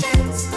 chance.